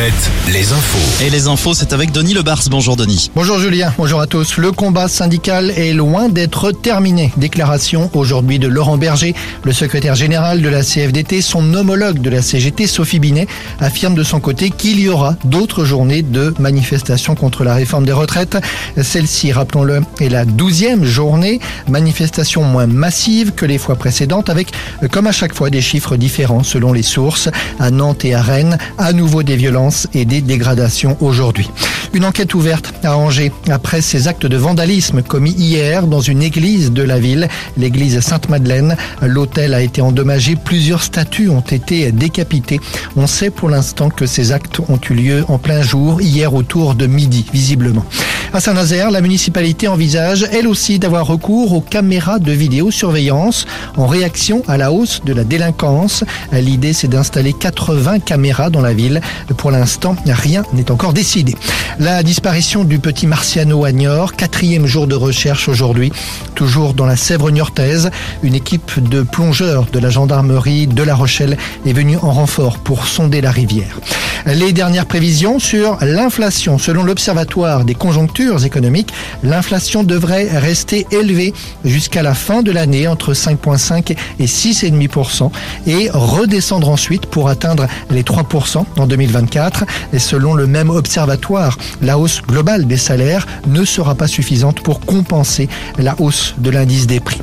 Alouette, les infos. Et les infos, c'est avec Denis Lebars. Bonjour Denis. Bonjour Julien, bonjour à tous. Le combat syndical est loin d'être terminé. Déclaration aujourd'hui de Laurent Berger, le secrétaire général de la CFDT. Son homologue de la CGT, Sophie Binet, affirme de son côté qu'il y aura d'autres journées de manifestation contre la réforme des retraites. Celle-ci, rappelons-le, est la douzième journée. Manifestation moins massive que les fois précédentes avec, comme à chaque fois, des chiffres différents selon les sources. À Nantes et à Rennes, à nouveau des violences et des dégradations aujourd'hui. Une enquête ouverte à Angers après ces actes de vandalisme commis hier dans une église de la ville, l'église Sainte-Madeleine. L'hôtel a été endommagé, plusieurs statues ont été décapitées. On sait pour l'instant que ces actes ont eu lieu en plein jour, hier autour de midi, visiblement. À Saint-Nazaire, la municipalité envisage elle aussi d'avoir recours aux caméras de vidéosurveillance en réaction à la hausse de la délinquance. L'idée c'est d'installer 80 caméras dans la ville. Pour l'instant, rien n'est encore décidé. La disparition du petit Marciano à quatrième jour de recherche aujourd'hui, toujours dans la Sèvre niortaise. Une équipe de plongeurs de la gendarmerie de La Rochelle est venue en renfort pour sonder la rivière. Les dernières prévisions sur l'inflation. Selon l'Observatoire des conjonctures économiques, l'inflation devrait rester élevée jusqu'à la fin de l'année entre 5,5 et 6,5% et redescendre ensuite pour atteindre les 3% en 2024. Et selon le même observatoire, la hausse globale des salaires ne sera pas suffisante pour compenser la hausse de l'indice des prix.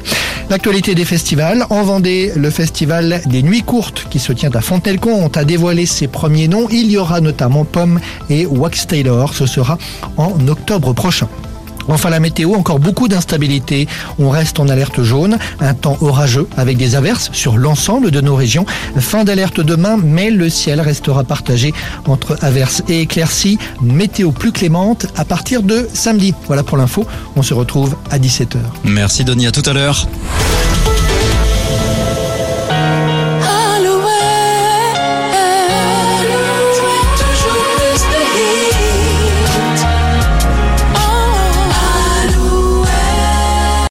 L'actualité des festivals. En Vendée, le festival des Nuits Courtes qui se tient à Fontenay-le-Comte a dévoilé ses premiers noms. Il y aura notamment Pomme et Wax Taylor. Ce sera en prochain. Enfin la météo, encore beaucoup d'instabilité. On reste en alerte jaune, un temps orageux avec des averses sur l'ensemble de nos régions. Fin d'alerte demain, mais le ciel restera partagé entre averses et éclaircies. Météo plus clémente à partir de samedi. Voilà pour l'info. On se retrouve à 17h. Merci Denis, à tout à l'heure.